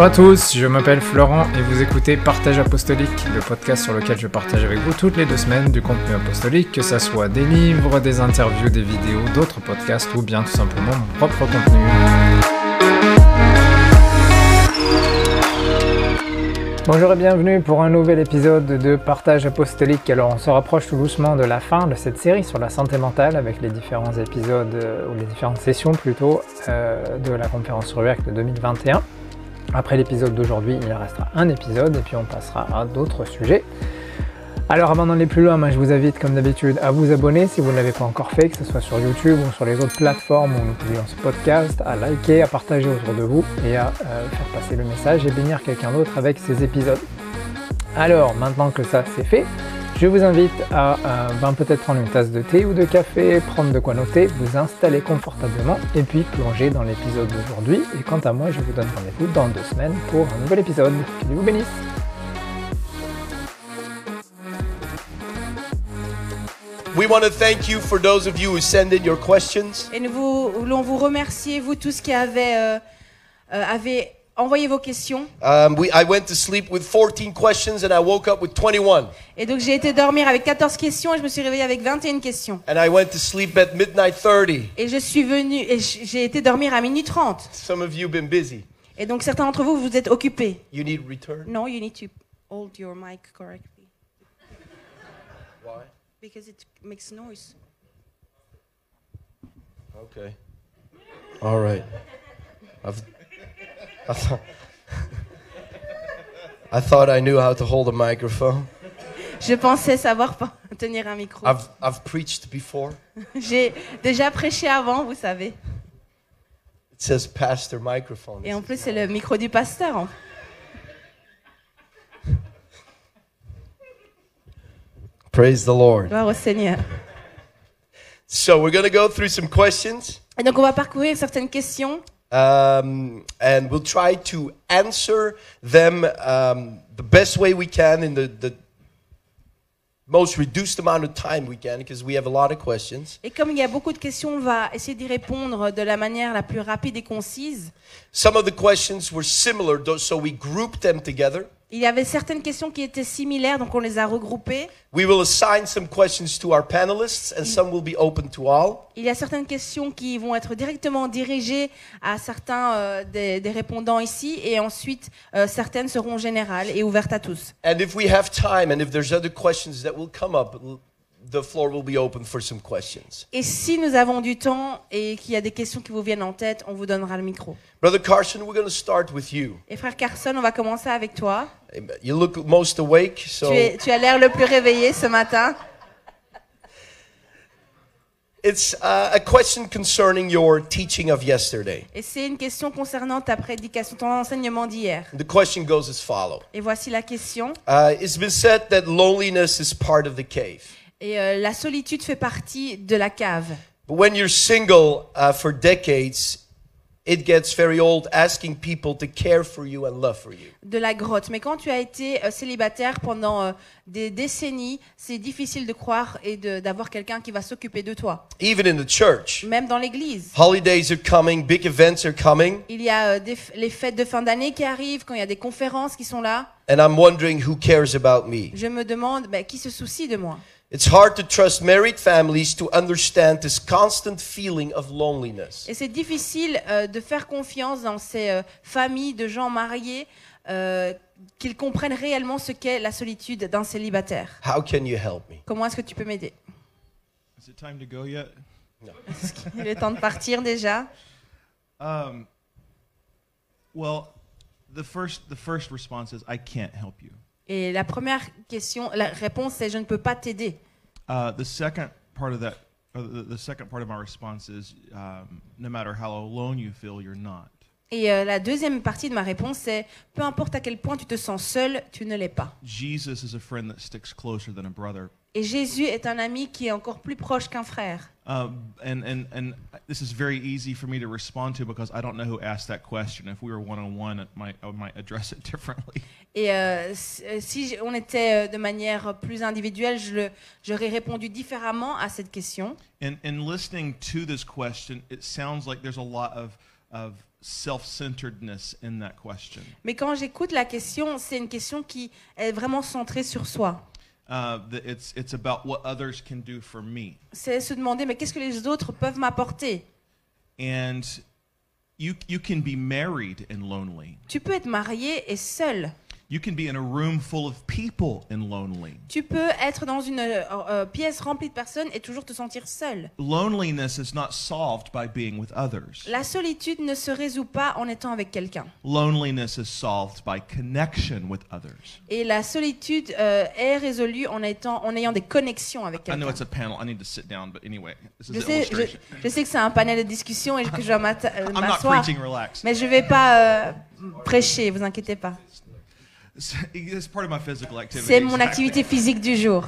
Bonjour à tous, je m'appelle Florent et vous écoutez Partage Apostolique, le podcast sur lequel je partage avec vous toutes les deux semaines du contenu apostolique, que ça soit des livres, des interviews, des vidéos, d'autres podcasts ou bien tout simplement mon propre contenu. Bonjour et bienvenue pour un nouvel épisode de Partage Apostolique. Alors on se rapproche tout doucement de la fin de cette série sur la santé mentale avec les différents épisodes, euh, ou les différentes sessions plutôt, euh, de la conférence React 2021. Après l'épisode d'aujourd'hui, il restera un épisode et puis on passera à d'autres sujets. Alors avant d'aller plus loin, moi, je vous invite comme d'habitude à vous abonner si vous ne l'avez pas encore fait, que ce soit sur YouTube ou sur les autres plateformes où nous publions ce podcast, à liker, à partager autour de vous et à euh, faire passer le message et bénir quelqu'un d'autre avec ces épisodes. Alors maintenant que ça c'est fait, je vous invite à euh, ben, peut-être prendre une tasse de thé ou de café, prendre de quoi noter, vous installer confortablement et puis plonger dans l'épisode d'aujourd'hui. Et quant à moi, je vous donne rendez-vous dans deux semaines pour un nouvel épisode. Que Dieu vous bénisse. We want to thank you for those of you who send in your questions. Et nous voulons vous remercier, vous tous qui avez, euh, euh, avez envoyé vos questions. Um, we, I went to sleep with 14 questions and I woke up with 21. Et donc j'ai été dormir avec 14 questions et je me suis réveillée avec 21 questions. And I went to sleep at midnight 30. Et je suis venue, et j'ai été dormir à minuit 30. Some of you been busy. Et donc certains d'entre vous, vous êtes occupés. You need return? No, you need to hold your mic correctly. Why? Because it makes noise. Okay. All right. I've, I, thought, I thought I knew how to hold a microphone. Je pensais savoir tenir un micro. I've, I've preached before. J'ai déjà prêché avant, vous savez. It says pastor microphone. Et en plus, c'est le micro du pasteur. hein. Praise the Lord. Gloire au Seigneur. So we're going to go through some questions. Et donc on va parcourir certaines questions. Um, and we'll try to answer them um, the best way we can in the, the most reduced amount of time we can because we have a lot of questions. Et comme il y a beaucoup de questions, on va essayer d'y répondre de la manière la plus rapide et concise. Some of the questions were similar, so we grouped them together. Il y avait certaines questions qui étaient similaires, donc on les a regroupées. We will assign some questions to our panelists, and some will be open to all. Il y a certaines questions qui vont être directement dirigées à certains euh, des, des répondants ici, et ensuite euh, certaines seront générales et ouvertes à tous. And if we have time, and if there's other questions that will come up, l- the floor will be open for some questions. Et si nous avons du temps et qu'il y a des questions qui vous viennent en tête, on vous donnera le micro. Brother Carson, we're going to start with you. Et frère Carson, on va commencer avec toi. You look most awake, so. Tu, es- tu as l'air le plus réveillé ce matin. It's uh, a question concerning your teaching of yesterday. Et c'est une question concernant ta prédication, ton enseignement d'hier. The question goes as follows. Et voici la question. Uh, it's been said that loneliness is part of the cave. Et euh, la solitude fait partie de la cave. But when you're single uh, for decades, it gets very old asking people to care for you and love for you. de la grotte. Mais quand tu as été euh, célibataire pendant euh, des décennies, c'est difficile de croire et d'avoir quelqu'un qui va s'occuper de toi. Even in the church. Même dans l'église. Holidays are coming, big events are coming, Il y a euh, des les fêtes de fin d'année qui arrivent, quand il y a des conférences qui sont là. and I'm wondering who cares about me. Je me demande ben, qui se soucie de moi? It's hard to trust married families to understand this constant feeling of loneliness. Et c'est difficile euh, de faire confiance dans ces euh, familles de gens mariés euh, qu'ils comprennent réellement ce qu'est la solitude d'un célibataire. How can you help me? Comment est-ce que tu peux m'aider? Is it time to go yet? Il est temps de partir déjà? Um, well, the first the first response is I can't help you. Et la première question, la réponse c'est je ne peux pas t'aider. Uh, the second part of that, or the, the second part of my response is um, no matter how alone you feel, you're not. Et euh, la deuxième partie de ma réponse c'est peu importe à quel point tu te sens seul, tu ne l'es pas. Jesus is a friend that sticks closer than a brother. Et Jésus est un ami qui est encore plus proche qu'un frère. Um, and, and, and this is very easy for me to respond to because I don't know who asked that question. If we were one on one, might I might address it differently. Et euh, si euh, si on était euh, de manière plus individuelle, j'aurais répondu différemment à cette question. In, in listening to this question, it sounds like there's a lot of, of self-centeredness in that question. Mais quand j'écoute la question, c'est une question qui est vraiment centrée sur soi. That it's it's about what others can do for me, C'est se demander, mais qu'est-ce que les autres peuvent m'apporter? And you you can be married and lonely. Tu peux être marié et seul. You can be in a room full of people and lonely. Tu peux être dans une euh, euh, pièce remplie de personnes et toujours te sentir seul. Loneliness is not solved by being with others. La solitude ne se résout pas en étant avec quelqu'un. Loneliness is solved by connection with others. Et la solitude euh, est résolue en, étant, en ayant des connexions avec I know quelqu'un. it's a panel. I need to sit down, but anyway, this is Je sais, je, illustration. je sais que c'est un panel de discussion et que je dois euh, I'm not m'asseoir, preaching. Relax. mais je vais pas euh, prêcher, vous inquiétez pas. C'est mon activité physique du jour.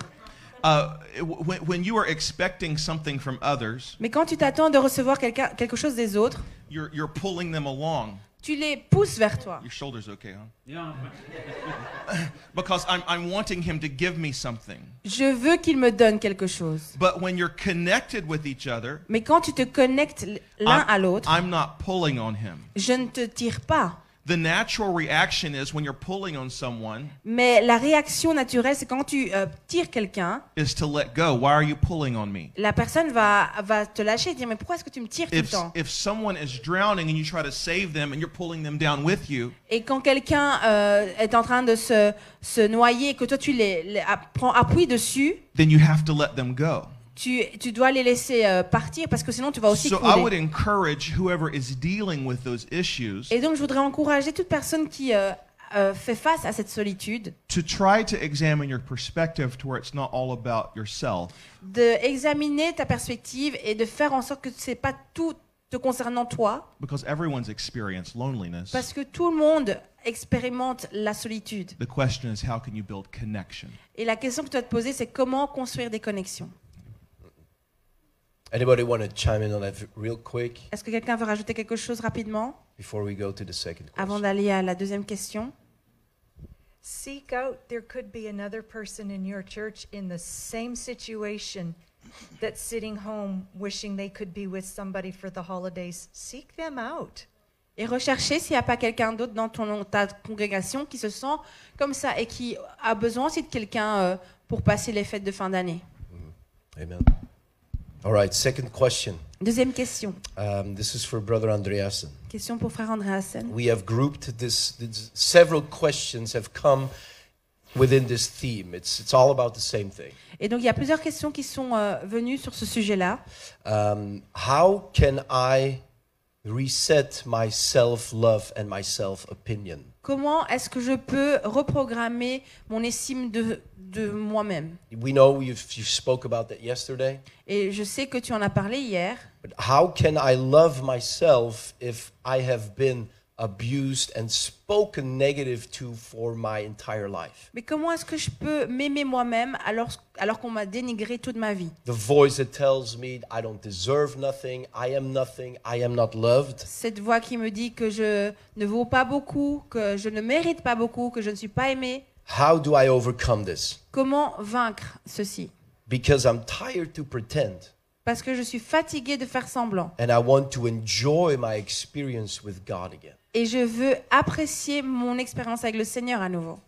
Uh, when, when you are expecting something from others, Mais quand tu t'attends de recevoir quelqu'un- quelque chose des autres, you're, you're pulling them along. tu les pousses vers toi. Your shoulder's okay, huh? Because I'm, I'm wanting him to give me something. Je veux qu'il me donne quelque chose. But when you're connected with each other, Mais quand tu te connectes l'un I'm, à l'autre, I'm not pulling on him. je ne te tire pas. The natural reaction is when you're pulling on someone Mais la réaction naturelle, c'est quand tu euh, tires quelqu'un, is to let go. Why are you pulling on me? la personne va, va te lâcher et dire Mais pourquoi est-ce que tu me tires tout le temps if someone is drowning and you try to save them and you're pulling them down with you, Et quand quelqu'un euh, est en train de se, se noyer et que toi tu les, les prends appui dessus, then you have to let them go. Tu, tu dois les laisser euh, partir parce que sinon tu vas aussi So I would couler. encourage whoever is dealing with those issues Et donc je voudrais encourager toute personne qui euh, euh, fait face à cette solitude to try to examine your perspective to where it's not all about yourself. d'examiner ta perspective et de faire en sorte que c'est pas tout te concernant toi, Because everyone's experienced loneliness. parce que tout le monde expérimente la solitude. The question is how can you build connection? Et la question que tu dois te poser, c'est comment construire des connexions? Anybody want to chime in on that real quick? Est-ce que quelqu'un veut rajouter quelque chose rapidement? Before we go to the second avant question? d'aller à la deuxième question Seek out, there could be another person in your church in the same situation that's sitting home wishing they could be with somebody for the holidays. Seek them out. et rechercher s'il n'y a pas quelqu'un d'autre dans ton, ta congrégation qui se sent comme ça et qui a besoin aussi de quelqu'un euh, pour passer les fêtes de fin d'année. Amen. All right, second question. Deuxième question. Um, this is for Brother Andreasen. Question pour frère Andreasen. We have grouped this, this. Several questions have come within this theme. It's it's all about the same thing. Et donc il y a plusieurs questions qui sont euh, venues sur ce sujet-là. Um, how can I reset my self-love and my self-opinion? Comment est-ce que je peux reprogrammer mon estime de, de moi-même? We know you've, you spoke about that yesterday. Et je sais que tu en as parlé hier. But how can I love myself if I have been abused and spoken negative to for my entire life? Mais comment est-ce que je peux m'aimer moi-même alors, alors qu'on m'a dénigré toute ma vie? The voice that tells me I don't deserve nothing, I am nothing, I am not loved. Cette voix qui me dit que je ne vaux pas beaucoup, que je ne mérite pas beaucoup, que je ne suis pas aimé. How do I overcome this? Comment vaincre ceci? Because I'm tired to pretend Parce que je suis fatiguée de faire semblant. and I want to enjoy my experience with God again. Et je veux apprécier mon expérience avec le Seigneur à nouveau.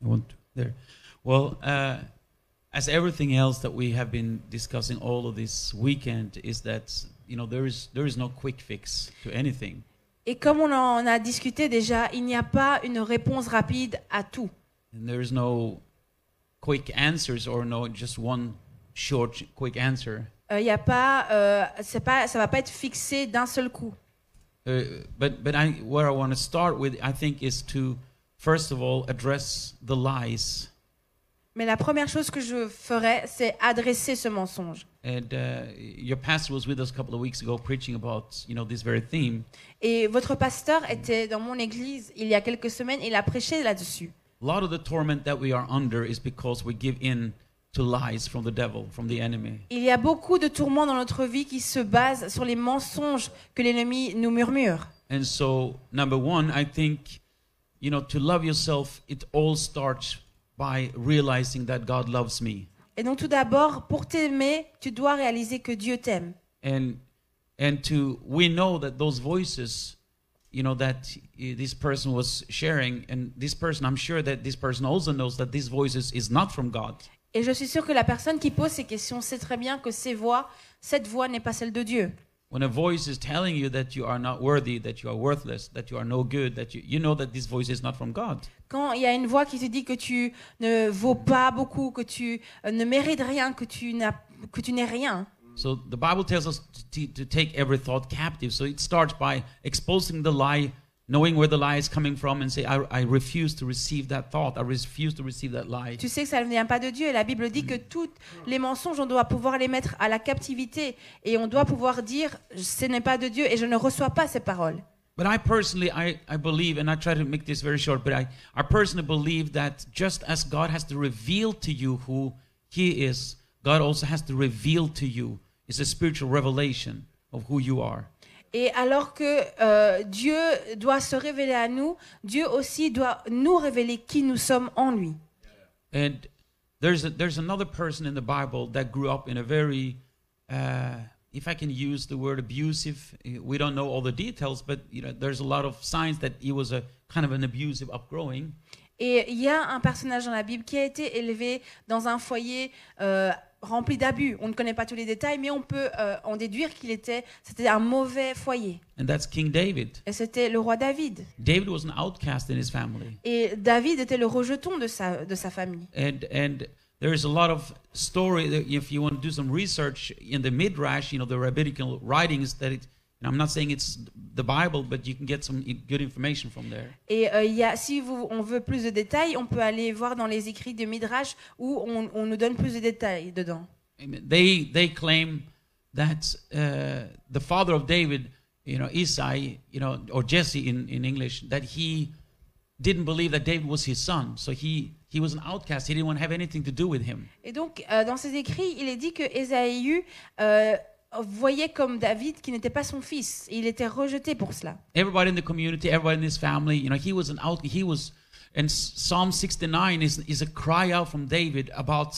You want to- there. Well, uh, as everything else that we have been discussing all of this weekend is that you know there is there is no quick fix to anything. Et comme on en a discuté déjà, il n'y a pas une réponse rapide à tout. And there is no quick answers or no just one short quick answer? Euh, Il n'y a pas, euh, c'est pas, ça va pas être fixé d'un seul coup. Uh, but but I where I want to start with I think is to first of all address the lies Mais la première chose que je ferais, c'est adresser ce mensonge. and uh, your pastor was with us a couple of weeks ago preaching about you know this very theme Et votre pasteur était dans mon église il y a quelques semaines, il a prêché là-dessus. A lot of the torment that we are under is because we give in to lies from the devil from the enemy Il y a beaucoup de tourments dans notre vie qui se basent sur les mensonges que l'ennemi nous murmure. and so number one i think you know to love yourself it all starts by realizing that god loves me Et donc tout d'abord, pour t'aimer, tu dois réaliser que Dieu t'aime. and and to we know that those voices you know that uh, this person was sharing and this person i'm sure that this person also knows that these voices is not from god Et je suis sûre que la personne qui pose ces questions sait très bien que ces voix, cette voix n'est pas celle de Dieu. when a voice is telling you that you are not worthy that you are worthless that you are no good that you you know that this voice is not from god Quand il y a une voix qui te dit que tu ne vaux pas beaucoup, que tu euh, ne mérites rien, que tu n'as que tu n'es rien. So the bible tells us to, to take every thought captive. So it starts by exposing the lie knowing where the lie is coming from and say i, I refuse to receive that thought. I refuse to receive that lie. Tu sais que ça ne vient pas de Dieu. Et la Bible dit que mm. tous les mensonges, on doit pouvoir les mettre à la captivité. Et on doit pouvoir dire ce n'est pas de Dieu et je ne reçois pas ces paroles. But I personally, I, I believe, and I try to make this very short, but I, I personally believe that just as God has to reveal to you who He is, God also has to reveal to you. It's a spiritual revelation of who you are. Et alors que euh, Dieu doit se révéler à nous, Dieu aussi doit nous révéler qui nous sommes en lui. And there's, a, there's another person in the Bible that grew up in a very, uh, if I can use the word abusive, we don't know all the details, but you know, there's a lot of signs that he was a kind of an abusive upgrowing. Et il y a un personnage dans la Bible qui a été élevé dans un foyer euh, rempli d'abus. On ne connaît pas tous les détails, mais on peut euh, en déduire qu'il était, c'était un mauvais foyer. And that's King David. Et c'était le roi David. David was an outcast in his family. Et David était le rejeton de sa, de sa famille. and and there is a lot of story that if you want to do some research in the midrash you know the rabbinical writings that it and i'm not saying it's the bible but you can get some good information from there. Et euh, y a, si vous, on veut plus de détails, on peut aller voir dans les écrits de Midrash où on, on nous donne plus de détails dedans. They they claim that uh, the father of david you know isai you know or jesse in, in english that he didn't believe that david was his son. So he he was an outcast. He didn't want to have anything to do with him. Et donc, euh, dans ses écrits, il est dit que Ésaü euh, voyait comme David qui n'était pas son fils. Et il était rejeté pour cela. everybody in the community, everybody in his family, you know, he was an out, he was, and Psalm 69 is, is a cry out from David about,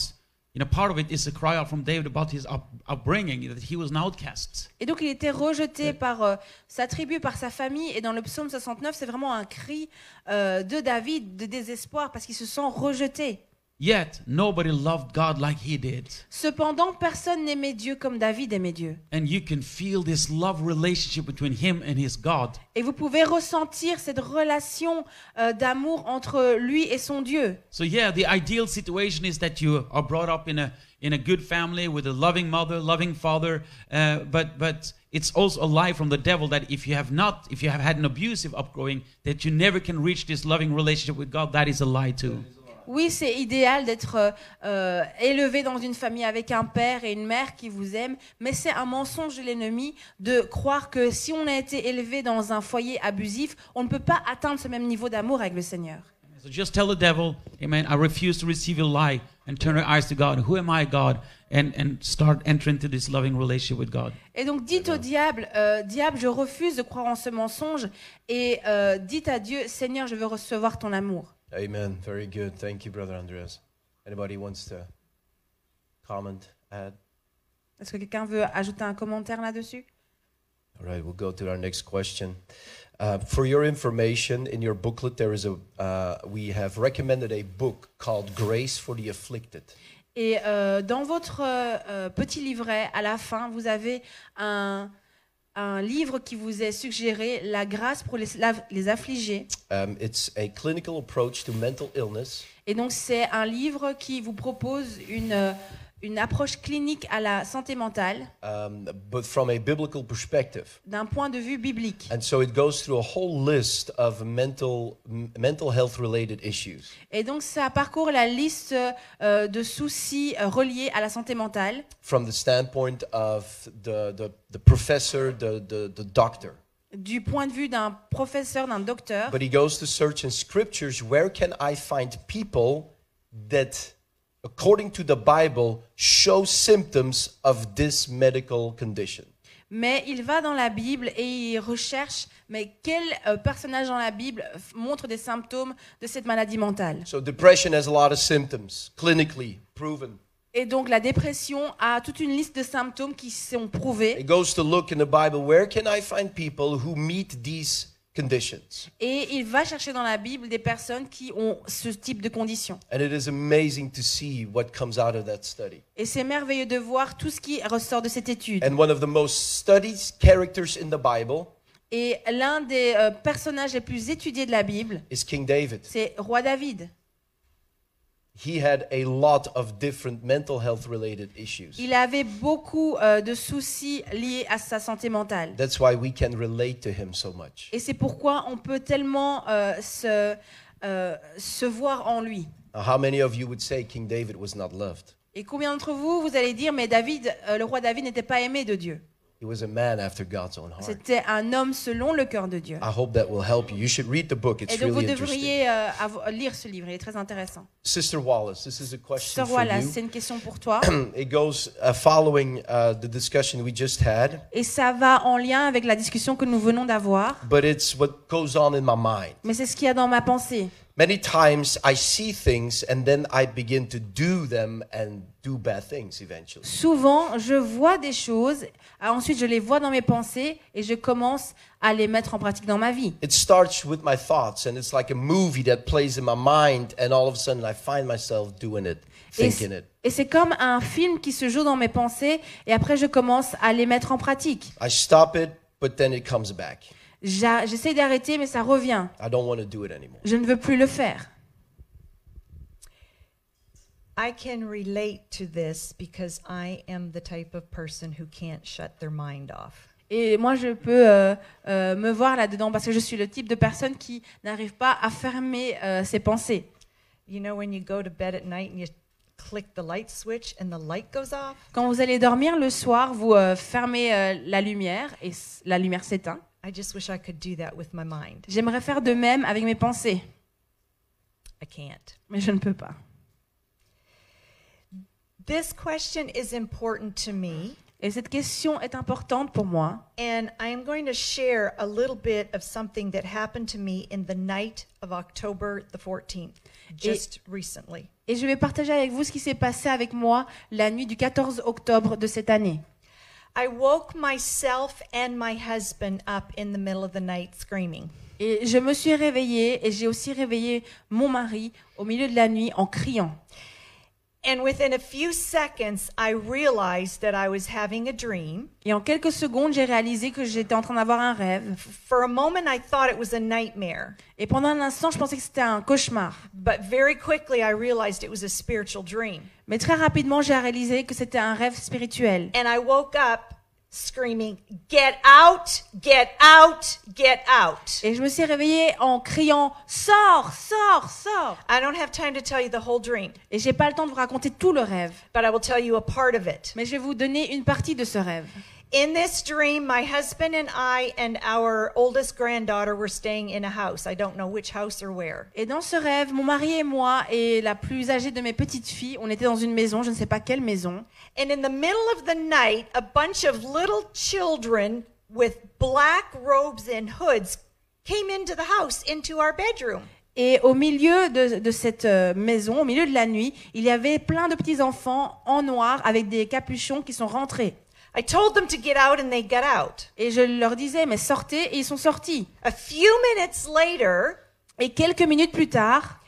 you know, part of it is a cry out from David about his up, upbringing, that he was an outcast. Et donc, il était rejeté par euh, sa tribu, par sa famille. Et dans le psaume 69, c'est vraiment un cri euh, de David, de désespoir, parce qu'il se sent rejeté. Yet, nobody loved God like he did. Cependant, personne n'aimait Dieu comme David aimait Dieu. And you can feel this love relationship between him and his God. Et vous pouvez ressentir cette relation euh, d'amour entre lui et son Dieu. So yeah, the ideal situation is that you are brought up in a in a good family with a loving mother, loving father. Uh, but but it's also a lie from the devil that if you have not, if you have had an abusive upbringing, that you never can reach this loving relationship with God. That is a lie too. Oui, c'est idéal d'être euh, élevé dans une famille avec un père et une mère qui vous aiment, mais c'est un mensonge de l'ennemi de croire que si on a été élevé dans un foyer abusif, on ne peut pas atteindre ce même niveau d'amour avec le Seigneur. So just tell the devil, Amen. I refuse to receive your lie, and turn your eyes to God. Who am I, God? And and start entering into this loving relationship with God. Et donc dites au diable, euh, diable, je refuse de croire en ce mensonge, et euh, dites à Dieu, Seigneur, je veux recevoir ton amour. Amen. Very good. Thank you, Brother Andreas. Anybody wants to comment, add? Est-ce que quelqu'un veut ajouter un commentaire là-dessus? All right, we'll go to our next question. Uh, for your information, in your booklet, there is a. Uh, we have recommended a book called Grace for the Afflicted. Et euh, dans votre euh, euh, petit livret, à la fin, vous avez un, un livre qui vous est suggéré, La grâce pour les, la- les affligés. Um, it's a clinical approach to mental illness. Et donc c'est un livre qui vous propose une, euh, une approche clinique à la santé mentale um, but from a biblical perspective. d'un point de vue biblique. And so it goes through a whole list of mental m- mental health related issues. Et donc ça parcourt la liste euh, de soucis euh, reliés à la santé mentale from the standpoint of the, the, the professor, the, the, the doctor. du point de vue d'un professeur, d'un docteur. But he goes to search in scriptures where can I find people that, according to the Bible, show symptoms of this medical condition. Mais il va dans la Bible et il recherche, mais quel euh, personnage dans la Bible montre des symptômes de cette maladie mentale? So, depression has a lot of symptoms, clinically proven. Et donc la dépression a toute une liste de symptômes qui sont prouvés. It goes to look in the Bible where can I find people who meet these conditions? Et il va chercher dans la Bible des personnes qui ont ce type de conditions. And it is amazing to see what comes out of that study. Et c'est merveilleux de voir tout ce qui ressort de cette étude. And one of the most studied characters in the Bible Et l'un des euh, personnages les plus étudiés de la Bible, is King David. c'est Roi David. He had a lot of different mental health related issues. Il avait beaucoup euh, de soucis liés à sa santé mentale. That's why we can relate to him so much. Et c'est pourquoi on peut tellement euh, se, euh, se voir en lui. Now, how many of you would say King David was not loved? Et combien d'entre vous, vous allez dire, mais David, euh, le roi David n'était pas aimé de Dieu? He was a man after God's own heart. C'était un homme selon le cœur de Dieu. I hope that will help you. You should read the book. Et It's donc vous really interesting. devriez euh, lire ce livre, il est très intéressant. Sister Wallace, this is a question Sœur Wallace, c'est une question pour toi. It goes uh, following uh, the discussion we just had, Et ça va en lien avec la discussion que nous venons d'avoir. but it's what goes on in my mind. Mais c'est ce qu'il y a dans ma pensée. Many times I see things and then I begin to do them and do bad things eventually. Souvent, je vois des choses, ah, ensuite je les vois dans mes pensées et je commence à les mettre en pratique dans ma vie. It starts with my thoughts and it's like a movie that plays in my mind and all of a sudden I find myself doing it, Et thinking it. et c'est comme un film qui se joue dans mes pensées et après je commence à les mettre en pratique. I stop it, but then it comes back. J'essaie d'arrêter mais ça revient. I don't want to do it anymore. Je ne veux plus le faire. I can relate to this because I am the type of person who can't shut their mind off. Et moi, je peux euh, euh, me voir là-dedans parce que je suis le type de personne qui n'arrive pas à fermer euh, ses pensées. You know, when you go to bed at night and you click the light switch and the light goes off? Quand vous allez dormir le soir, vous euh, fermez euh, la lumière et la lumière s'éteint. I just wish I could do that with my mind. J'aimerais faire de même avec mes pensées, I can't. mais je ne peux pas. This question is important to me, Et cette question est importante pour moi. and I am going to share a little bit of something that happened to me in the night of October the 14th, just recently. Et je vais partager avec vous ce qui s'est passé avec moi la nuit du 14 octobre de cette année. I woke myself and my husband up in the middle of the night screaming. Et je me suis réveillée et j'ai aussi réveillé mon mari au milieu de la nuit en criant. And within a few seconds, I realized that I was having a dream. Et en quelques secondes, j'ai réalisé que j'étais en train d'avoir un rêve. For a moment, I thought it was a nightmare. Et pendant un instant, je pensais que c'était un cauchemar. But very quickly, I realized it was a spiritual dream. Mais très rapidement, j'ai réalisé que c'était un rêve spirituel. And I woke up screaming, Get out, get out, get out. Et je me suis réveillée en criant Sors, sors, sors I don't have time to tell you the whole dream, Et j'ai pas le temps de vous raconter tout le rêve, but I will tell you a part of it. mais je vais vous donner une partie de ce rêve. In this dream, my husband and I and our oldest granddaughter were staying in a house. I don't know which house or where. Et dans ce rêve, mon mari et moi et la plus âgée de mes petites filles, on était dans une maison, je ne sais pas quelle maison. And in the middle of the night, a bunch of little children with black robes and hoods came into the house, into our bedroom. Et au milieu de, de cette euh, maison, au milieu de la nuit, il y avait plein de petits enfants en noir avec des capuchons qui sont rentrés. I told them to get out and they got out. Et je leur disais, mais sortez, et ils sont sortis. A few minutes later, Et quelques minutes plus tard,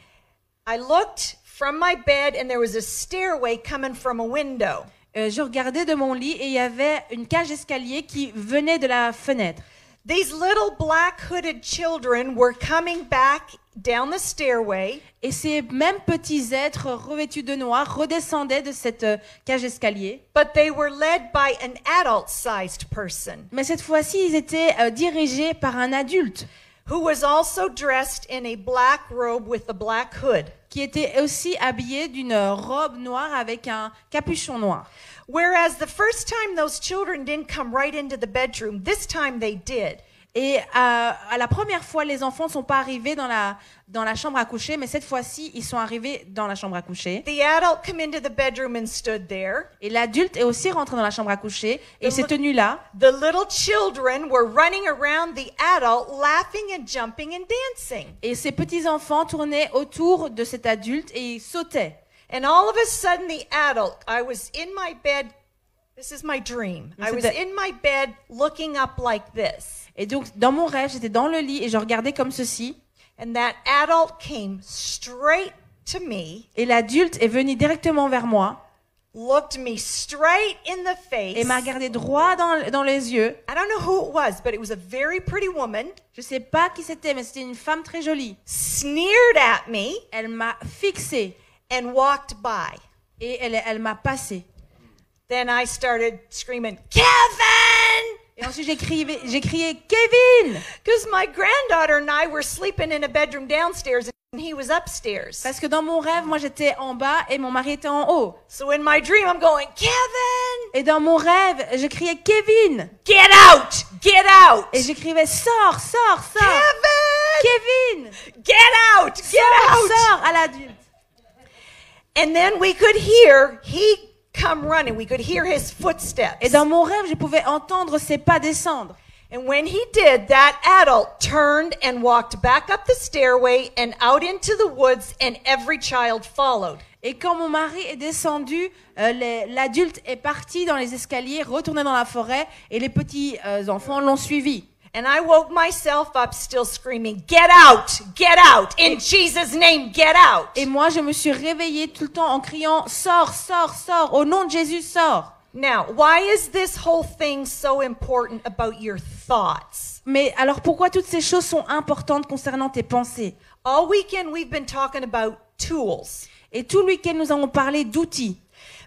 I looked from my bed and there was a stairway coming from a window. euh, je regardais de mon lit et il y avait une cage d'escalier qui venait de la fenêtre. These little black hooded children were coming back down the stairway Et ces mêmes petits êtres revêtus de noir redescendaient de cette euh, cage d'escalier. but they were led by an adult sized person Mais cette fois-ci, ils étaient euh, dirigés par un adulte who was also dressed in a black robe with a black hood. qui était aussi habillé d'une robe noire avec un capuchon noir. Whereas the first time those children didn't come right into the bedroom, this time they did. Et euh, à la première fois, les enfants ne sont pas arrivés dans la, dans la chambre à coucher, mais cette fois-ci, ils sont arrivés dans la chambre à coucher. The adult come into the bedroom and stood there. Et l'adulte est aussi rentré dans la chambre à coucher et s'est tenu là. The little children were running around the adult, laughing and jumping and dancing. Et ces petits-enfants tournaient autour de cet adulte et ils sautaient. And all of a sudden, the adult, I was in my bed. This is my dream. I was in my bed looking up like this. Et donc, dans mon rêve, j'étais dans le lit et je regardais comme ceci. And that adult came straight to me, Et l'adulte est venu directement vers moi looked me straight in the face. et m'a regardé droit dans, dans les yeux. I don't know who it was, but it was a very pretty woman, Je sais pas qui c'était, mais c'était une femme très jolie. sneered at me, Elle m'a fixé and walked by. et elle, elle m'a passé. Then I started screaming, Kevin! Et ensuite, j'ai crié, j'ai crié Kevin Because my granddaughter and I were sleeping in a bedroom downstairs and he was upstairs. Parce que dans mon rêve, moi, j'étais en bas et mon mari était en haut. So in my dream, I'm going, Kevin! Et dans mon rêve, je criais Kevin Get out! Get out! et j'écrivais sors, sors, sors. Kevin! Kevin, Get out! Get sors, out! sors à l'adulte. And then we could hear he come running. We could hear his footsteps. Et dans mon rêve, je pouvais entendre ses pas descendre. And when he did, that adult turned and walked back up the stairway and out into the woods, and every child followed. Et quand mon mari est descendu, euh, l'adulte est parti dans les escaliers, retourné dans la forêt, et les petits euh, enfants l'ont suivi. And I woke myself up still screaming, Get out! Get out! In Jesus' name, get out! Et moi, je me suis réveillée tout le temps en criant Sors, sors, sors, au nom de Jésus, sors. Now, why is this whole thing so important about your thoughts? Mais alors pourquoi toutes ces choses sont importantes concernant tes pensées All weekend we've been talking about tools. Et tout le week-end, nous avons parlé d'outils.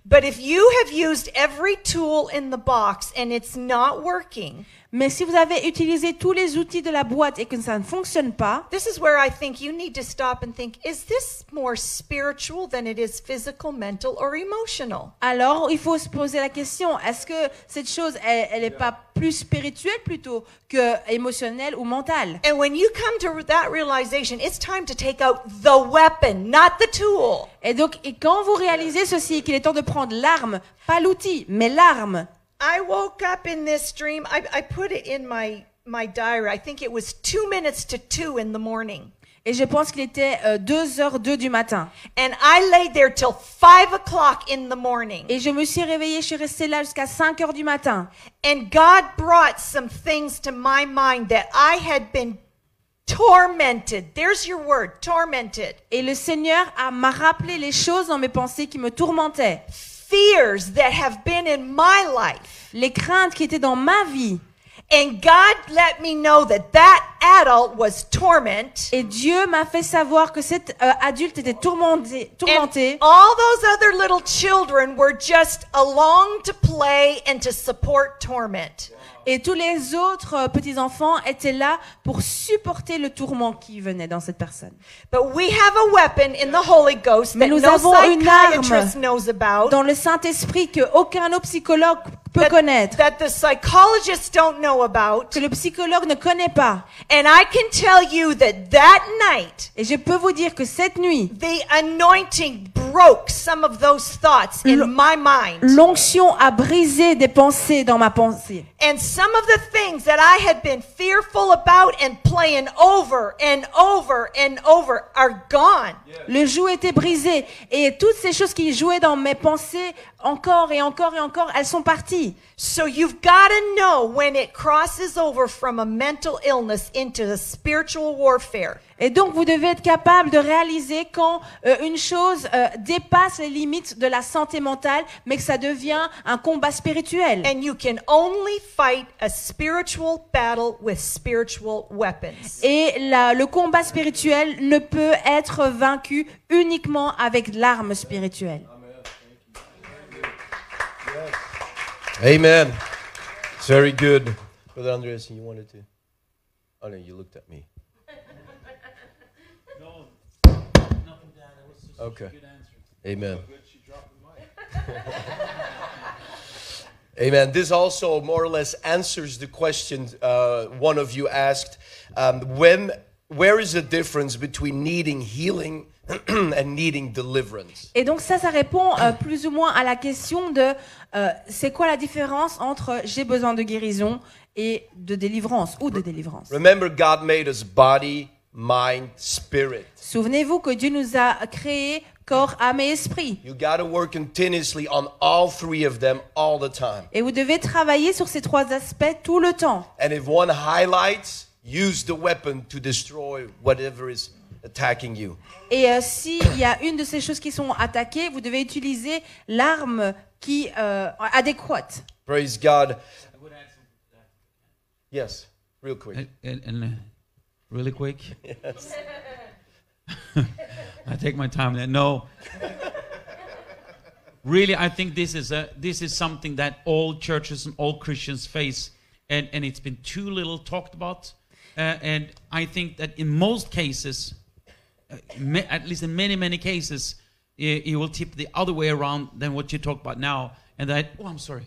But if you have used every tool in the box and it's not working, Mais si vous avez utilisé tous les outils de la boîte et que ça ne fonctionne pas, this is where I think you need to stop and think is this more spiritual than it is physical, mental, or emotional? alors il faut se poser la question est-ce que cette chose, elle n'est pas plus spirituelle plutôt que émotionnelle ou mentale? And when you come to that realization, it's time to take out the weapon, not the tool. Et donc, et quand vous réalisez ceci, qu'il est temps de prendre l'arme, pas l'outil, mais l'arme. I woke up in this dream. I, I put it in my, my diary. I think it was two minutes to two in the morning. Et je pense qu'il était 2h02 du matin. And I laid there till five o'clock in the morning. Et je me suis réveillée, je suis restée là jusqu'à 5h du matin. And God brought some things to my mind that I had been tormented. There's your word, tormented. Et le Seigneur a- m'a rappelé les choses dans mes pensées qui me tourmentaient. Fears that have been in my life. Les craintes qui étaient dans ma vie. And God let me know that that adult was torment. Et Dieu m'a fait savoir que cet euh, adulte était tourmenté, And tourmenté. all those other little children were just along to play and to support torment. Et tous les autres euh, petits-enfants étaient là pour supporter le tourment qui venait dans cette personne. But we have a weapon in the Holy Ghost Mais that nous no avons une arme psychiatrist knows about. Dans le Saint-Esprit que aucun autre psychologue peut that, connaître. that the psychologists don't know about. Que le psychologue ne connaît pas. And I can tell you that that night, Et je peux vous dire que cette nuit, the anointing broke some of those thoughts in L- my mind. l'onction a brisé des pensées dans ma pensée. And some of the things that I had been fearful about and playing over and over and over are gone. Le joug était brisé et toutes ces choses qui jouaient dans mes pensées encore et encore et encore, elles sont parties. So you've got to know when it crosses over from a mental illness into the spiritual warfare. Et donc vous devez être capable de réaliser quand euh, une chose euh, dépasse les limites de la santé mentale, mais que ça devient un combat spirituel. And you can only fight a spiritual battle with spiritual weapons. Et la- le combat spirituel ne peut être vaincu uniquement avec l'arme spirituelle. Amen. It's very good. Brother Andreas, you wanted to? Oh, no, you looked at me. No, nothing down. It was just okay. Good answer. Amen. Amen. This also more or less answers the question uh, one of you asked. Um, when, where is the difference between needing healing and needing deliverance? Et donc ça, ça répond euh, plus ou moins à la question de euh, c'est quoi la différence entre j'ai besoin de guérison et de délivrance ou de délivrance? Remember, God made us body, mind, spirit. Souvenez-vous que Dieu nous a créé corps, âme et esprit. You got to work continuously on all three of them all the time. Et vous devez travailler sur ces trois aspects tout le temps. And if one highlights, use the weapon to destroy whatever is attacking you. Et euh, s'il y a une de ces choses qui sont attaquées, vous devez utiliser l'arme qui euh, adéquate. Praise God. Yes, real quick. And, and, and, uh, really quick. Yes. I take my time. there. No. really, I think this is a this is something that all churches and all Christians face, and and it's been too little talked about. Uh, and I think that in most cases, ma- Uh, at least in many many cases, it, it will tip the other way around than what you talk about now. And that oh, I'm sorry.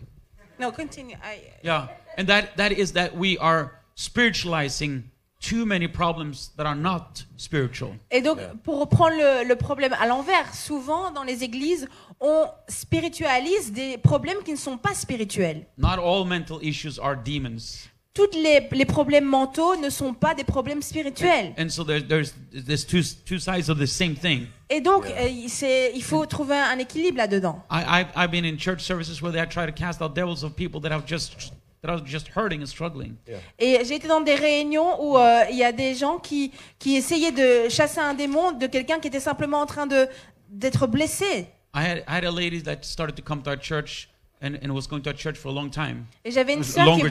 No, continue. I- Yeah, and that that is that we are spiritualizing too many problems that are not spiritual. Et donc, pour reprendre le, le problème à l'envers, souvent dans les églises, on spiritualise des problèmes qui ne sont pas spirituels. Not all mental issues are demons. Tous les, les problèmes mentaux ne sont pas des problèmes spirituels. And so there, there's there's two two sides of the same thing. Et donc, euh, il faut trouver un équilibre là-dedans. I've, I've been in church services where they try to cast out devils of people that have just that are just hurting and struggling. Et j'ai été dans des réunions où euh, il y a des gens qui, qui essayaient de chasser un démon de quelqu'un qui était simplement en train de d'être blessé. I had I had a lady that started to come to our church and, and was going to our church for a long time, Et j'avais une sœur qui,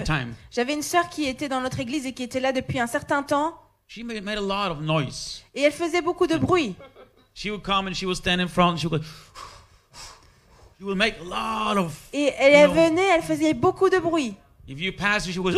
j'avais une sœur qui était dans notre église et qui était là depuis un certain temps. She made, made a lot of noise. Et elle faisait beaucoup de bruit. She would come and she would stand in front. And she would. She would make a lot of. Et elle venait, elle faisait beaucoup de bruit. If you pass her, she. Ooh,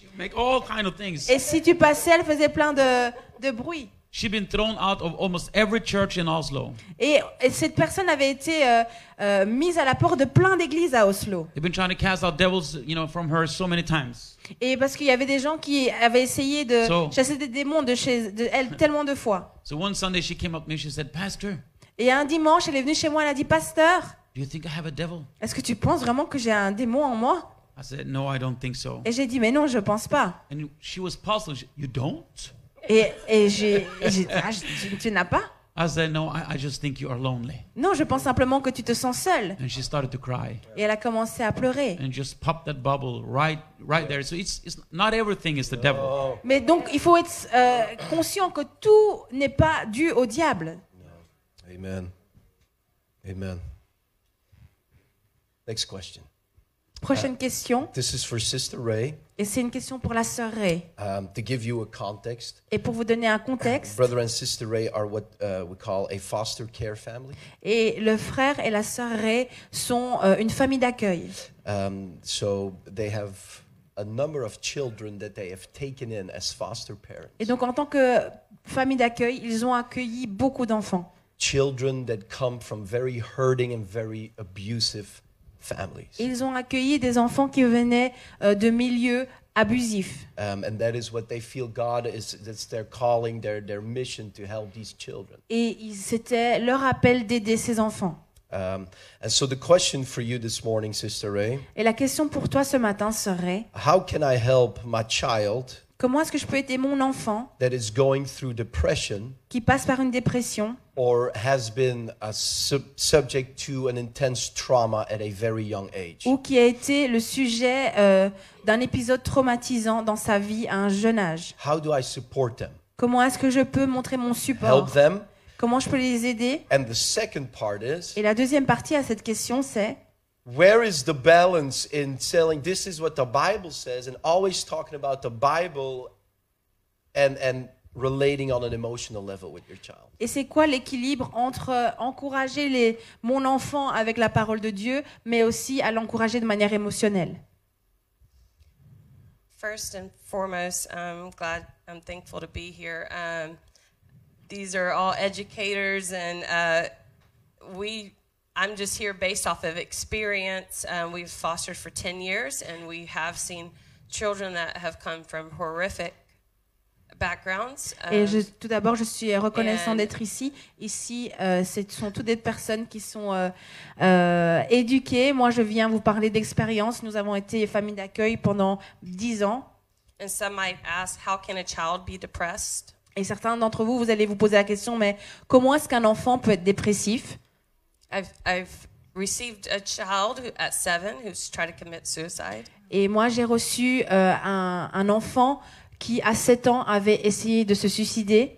she would make all kind of things. Et si tu passais, elle faisait plein de, de bruit. She'd been thrown out of almost every church in Oslo. Et, et cette personne avait été euh, euh, mise à la porte de plein d'églises à Oslo. They've been trying to cast out devils, you know, from her so many times. Et parce qu'il y avait des gens qui avaient essayé de So- chasser des démons de chez de elle tellement de fois. So one Sunday she came up to me. She said, "Pastor, Et un dimanche, elle est venue chez moi, elle a dit Pasteur, do you think I have a devil?" est-ce que tu penses vraiment que j'ai un démon en moi? I said, "No, I don't think so." Et j'ai dit Mais non, je pense pas. And she was puzzled. You don't? Et, et j'ai dit Ah, tu, tu n'as pas? I said, "No, I, I just think you are lonely." Non, je pense simplement que tu te sens seule. And she started to cry Et elle a commencé à pleurer. and just popped that bubble right, right there. So it's, it's not everything is the devil. Mais donc, il faut être euh, conscient que tout n'est pas dû au diable. Amen. Amen. Next question. Prochaine question. This is for Sister Ray Et c'est une question pour la sœur Ray. um, to give you a context. Et pour vous donner un contexte, Brother and Sister Ray are what uh, we call a foster care family. et le frère et la sœur Ray sont euh, une famille d'accueil. Um, so they have a number of children that they have taken in as foster parents. Et donc, en tant que famille d'accueil, ils ont accueilli beaucoup d'enfants. Children that come from very hurting and very abusive families. Ils ont accueilli des enfants qui venaient euh, de milieux abusifs. Um, and that is what they feel God is, that's their calling, their, their mission to help these children. Et c'était leur appel d'aider ces enfants. Um, and so the question for you this morning, Sister Ray, Et la question pour toi ce matin serait, how can I help my child comment est-ce que je peux aider mon enfant that is going through depression qui passe par une dépression or has been sub- subject to an intense trauma at a very young age? ou qui a été le sujet euh, d'un épisode traumatisant dans sa vie à un jeune âge? How do I support them? Comment est-ce que je peux montrer mon Help support them? Comment je peux les aider? And the second part is Et la deuxième partie à cette question, c'est where is the balance in telling this is what the Bible says and always talking about the Bible and, and relating on an emotional level with your child? et c'est quoi l'équilibre entre euh, encourager les, mon enfant avec la parole de Dieu, mais aussi à l'encourager de manière émotionnelle First and foremost, I'm glad, I'm thankful to be here. Um, these are all educators, and uh, we, I'm just here based off of experience. Um, we've fostered for 10 years, and we have seen children that have come from horrific backgrounds. Et Um, je- tout d'abord, je suis reconnaissant And- d'être ici. Ici, euh, ce sont toutes des personnes qui sont euh, euh, éduquées. Moi, je viens vous parler d'expérience. Nous avons été famille d'accueil pendant dix ans. and some might ask, how can a child be depressed? Et certains d'entre vous, vous allez vous poser la question, mais comment est-ce qu'un enfant peut être dépressif? I've, I've received a child who, at seven who's tried to commit suicide. Et moi, j'ai reçu euh, un, un enfant qui, à 7 ans, avait essayé de se suicider.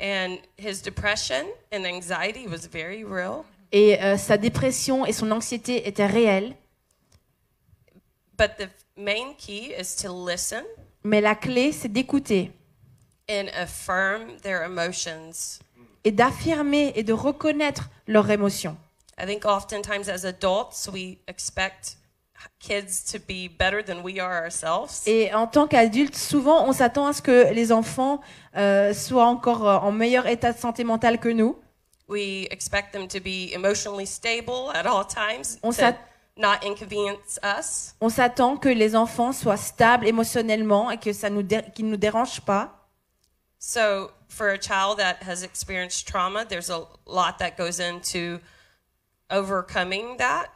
And his depression and anxiety was very real. Et euh, sa dépression et son anxiété étaient réelles. But the main key is to listen Mais la clé, c'est d'écouter and affirm their emotions. Et d'affirmer et de reconnaître leurs émotions. I think oftentimes as adults, we expect kids to be better than we are ourselves. Et en tant qu'adulte, souvent, on s'attend à ce que les enfants euh, soient encore euh, en meilleur état de santé mentale que nous. We expect them to be emotionally stable at all times, On to s'att- not inconvenience us. On s'attend que les enfants soient stables émotionnellement et que ça nous dé- qu'ils ne nous dérangent pas. So, for a child that has experienced trauma, there's a lot that goes into overcoming that.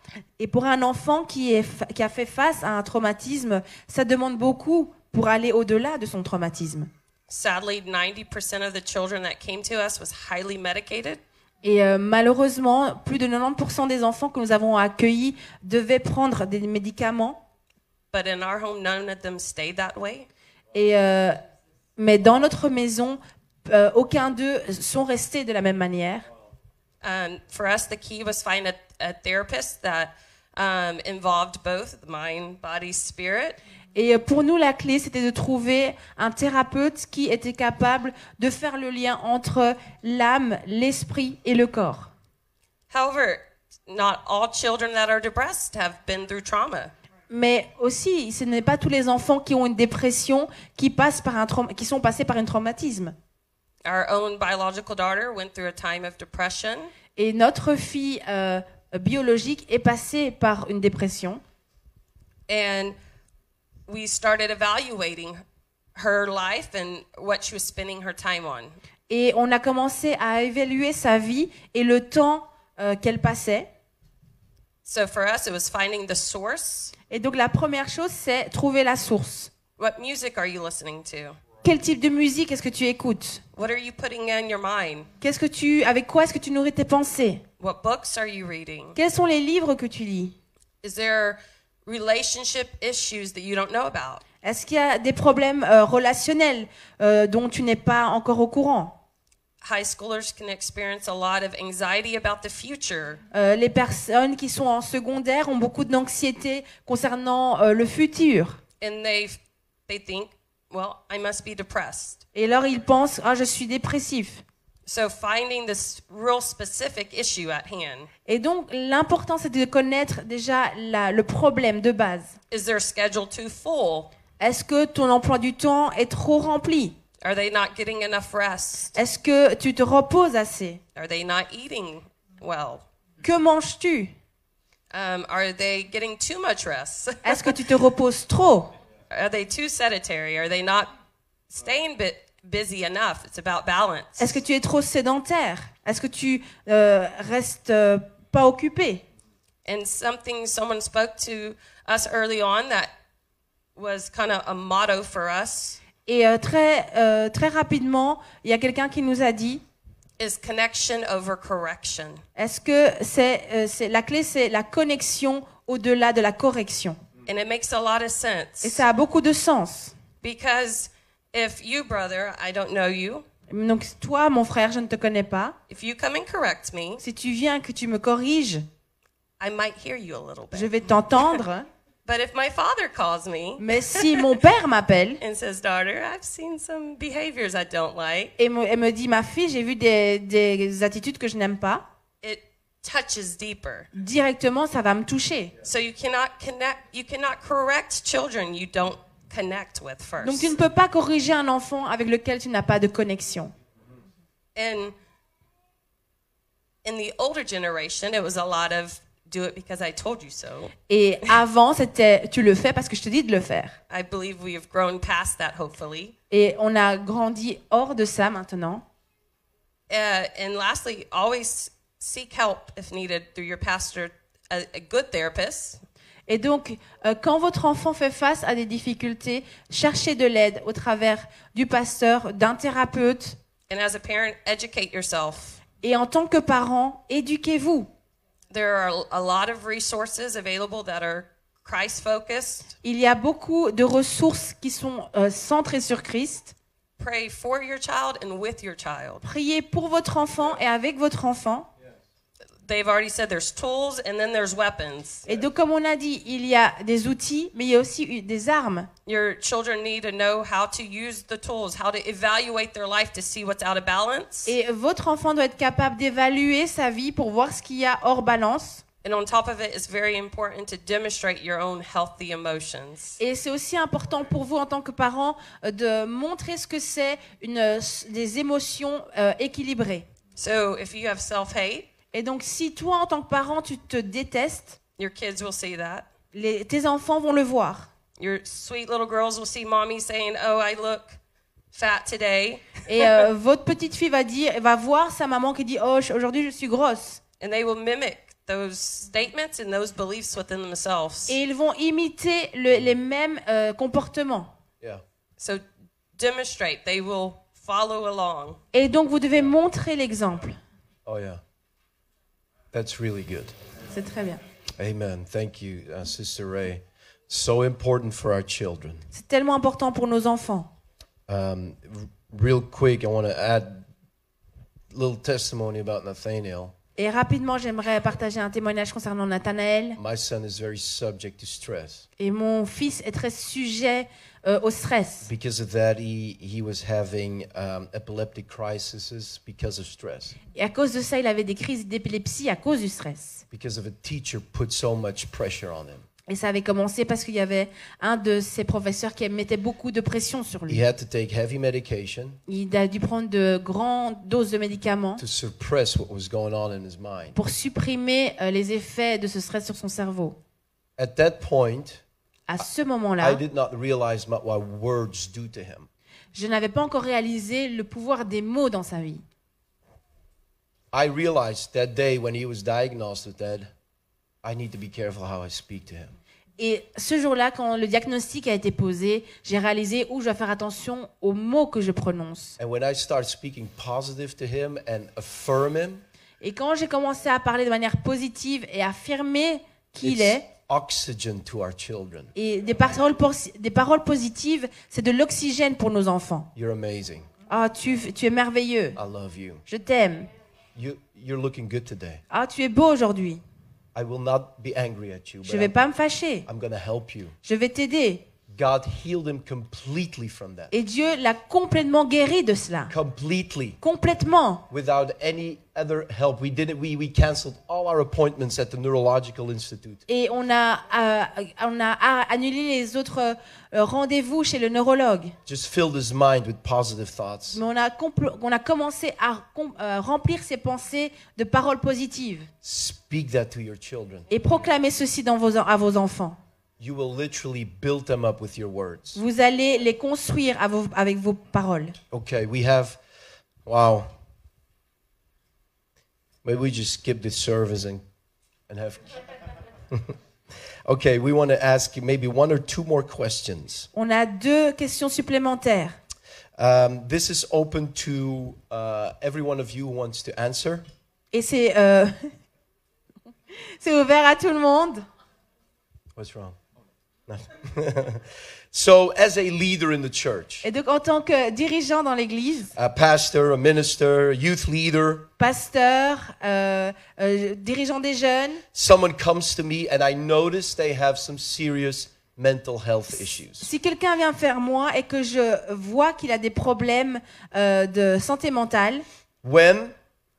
Et pour un enfant qui, est fa- qui a fait face à un traumatisme, ça demande beaucoup pour aller au-delà de son traumatisme. Sadly, 90% of the children that came to us was highly medicated. Et euh, malheureusement, plus de 90% des enfants que nous avons accueillis devaient prendre des médicaments. But in our home, none of them stayed that way. Et, euh, mais dans notre maison, euh, aucun d'eux sont restés de la même manière. Um, for us, the key was find a, a therapist that um, involved both the mind, body, spirit. Et euh, pour nous, la clé, c'était de trouver un thérapeute qui était capable de faire le lien entre l'âme, l'esprit et le corps. However, not all children that are depressed have been through trauma. Mais aussi, ce n'est pas tous les enfants qui ont une dépression qui, passent par un qui sont passés par un traumatisme. Our own biological daughter went through a time of depression, Et notre fille euh, biologique est passée par une dépression. and we started evaluating her life and what she was spending her time on. Et on a commencé à évaluer sa vie et le temps euh, qu'elle passait. So for us, it was finding the source. Et donc la première chose, c'est trouver la source. What music are you listening to? Quel type de musique est-ce que tu écoutes? What are you putting in your mind? Qu'est-ce que tu, avec quoi est-ce que tu nourris tes pensées? What books are you reading? Quels sont les livres que tu lis? Is there relationship issues that you don't know about? Est-ce qu'il y a des problèmes euh, relationnels euh, dont tu n'es pas encore au courant? High schoolers can experience a lot of anxiety about the future. Euh, Les personnes qui sont en secondaire ont beaucoup d'anxiété concernant euh, le futur. And they they think, well, I must be depressed. Et alors ils pensent ah je suis dépressif. So finding this real specific issue at hand. Et donc l'important c'est de connaître déjà la- le problème de base. Is their schedule too full? Est-ce que ton emploi du temps est trop rempli? Are they not getting enough rest? Est-ce que tu te reposes assez Are they not eating well? Que manges-tu Um, are they getting too much rest? Est-ce que tu te reposes trop are they too sedentary? Are they not staying bit busy enough? It's about balance. Est-ce que tu es trop sédentaire Est-ce que tu euh, restes euh, pas occupé And something someone spoke to us early on that was kind of a motto for us Et euh, très, euh, très rapidement, il y a quelqu'un qui nous a dit is connection over correction? est-ce que c'est euh, c'est- la clé, c'est la connexion au-delà de la correction? And it makes a lot of Et ça a beaucoup de sens. because if you, brother, I don't know you, Donc toi, mon frère, je ne te connais pas. if you come and correct me, Si tu viens que tu me corriges, I might hear you a little je vais t'entendre. But if my father calls me Mais si mon père m'appelle and says, daughter, I've seen some behaviors I don't like, et me, et me dit ma fille, j'ai vu des, des attitudes que je n'aime pas, it touches deeper. directement, ça va me toucher. So you cannot connect, you cannot correct children you don't connect with first. Donc tu ne peux pas corriger un enfant avec lequel tu n'as pas de connexion. And in the older generation, it was a lot of do it because I told you so. Et avant, c'était tu le fais parce que je te dis de le faire. I believe we have grown past that, hopefully. Et on a grandi hors de ça maintenant. Uh, and lastly, always seek help if needed through your pastor, a, a good therapist. Et donc, euh, quand votre enfant fait face à des difficultés, cherchez de l'aide au travers du pasteur, d'un thérapeute. And as a parent, educate yourself. Et en tant que parent, éduquez-vous. There are a lot of resources available that are Christ focused. Il y a beaucoup de ressources qui sont euh, centrées sur Christ. Pray for your child and with your child. Priez pour votre enfant et avec votre enfant. They've already said there's tools and then there's weapons. Et donc, comme on a dit, il y a des outils, mais il y a aussi des armes. Your children need to know how to use the tools, how to evaluate their life to see what's out of balance. Et votre enfant doit être capable d'évaluer sa vie pour voir ce qu'il y a hors balance. And on top of it, it's very important to demonstrate your own healthy emotions. Et c'est aussi important pour vous en tant que parent de montrer ce que c'est une, des émotions euh, équilibrées. So if you have self-hate, Et donc si toi en tant que parent tu te détestes, your kids will see that. les- tes enfants vont le voir. Your sweet little girls will see mommy saying, "Oh, I look fat today," Et euh, votre petite fille va dire, va voir sa maman qui dit oh je- aujourd'hui je suis grosse. and they will mimic those statements and those beliefs within themselves. Et ils vont imiter le- les mêmes euh, comportements. Yeah. So demonstrate. They will follow along. Et donc vous devez montrer l'exemple. Oh, yeah. That's really good. C'est très bien. Amen. Thank you, uh, Sister Ray. So important for our children. C'est tellement important pour nos enfants. Um, real quick, I want to add a little testimony about Nathaniel. Et rapidement, j'aimerais partager un témoignage concernant Nathanaël. My son is very subject to stress. Et mon fils est très sujet euh, au stress. Because of that, he, he was having um, epileptic crises because of stress. Et à cause de ça, il avait des crises d'épilepsie à cause du stress. Because of a teacher put so much pressure on him. Et ça avait commencé parce qu'il y avait un de ses professeurs qui mettait beaucoup de pression sur He lui. had to take heavy medication Il a dû prendre de grandes doses de médicaments to suppress what was going on in his mind. pour supprimer euh, les effets de ce stress sur son cerveau. At that point, À ce moment-là, je n'avais pas encore réalisé le pouvoir des mots dans sa vie. I realized that day when he was diagnosed with that, I need to be careful how I speak to him. Et ce jour-là, quand le diagnostic a été posé, j'ai réalisé où je dois faire attention aux mots que je prononce. And when I start speaking positive to him and affirm him, Et quand j'ai commencé à parler de manière positive et affirmer qui il est, oxygen to our children. et des paroles, des paroles positives, c'est de l'oxygène pour nos enfants. You're amazing. Ah, tu, tu es merveilleux. I love you. Je t'aime. You you're looking good today. Ah, tu es beau aujourd'hui. I will not be angry at you, Je but vais I'm, pas me fâcher. I'm to help you. Je vais t'aider. God healed him completely from that. Et Dieu l'a complètement guéri de cela. Completely. Complètement. Without any other help. We did it. We, we canceled all our appointments at the Neurological Institute. Et on a, euh, on a annulé les autres euh, rendez-vous chez le neurologue. Just filled his mind with positive thoughts. Mais on a, on a commencé à euh, remplir ses pensées de paroles positives. Speak that to your children. Et proclamez ceci dans vos, à vos enfants. You will literally build them up with your words. Vous allez les construire avec vos paroles. Okay, we have, wow. Maybe we just skip this service and, and have. okay, we want to ask you maybe one or two more questions. On a deux questions supplémentaires. Um, this is open to uh, every one of you who wants to answer. Et c'est euh, c'est ouvert à tout le monde. What's wrong? So, as a leader in the church, Et donc en tant que dirigeant dans l'Église, a pastor, a minister, a youth leader, pasteur, euh, euh, dirigeant des jeunes, someone comes to me and I notice they have some serious mental health issues. si quelqu'un vient vers moi et que je vois qu'il a des problèmes euh, de santé mentale, When,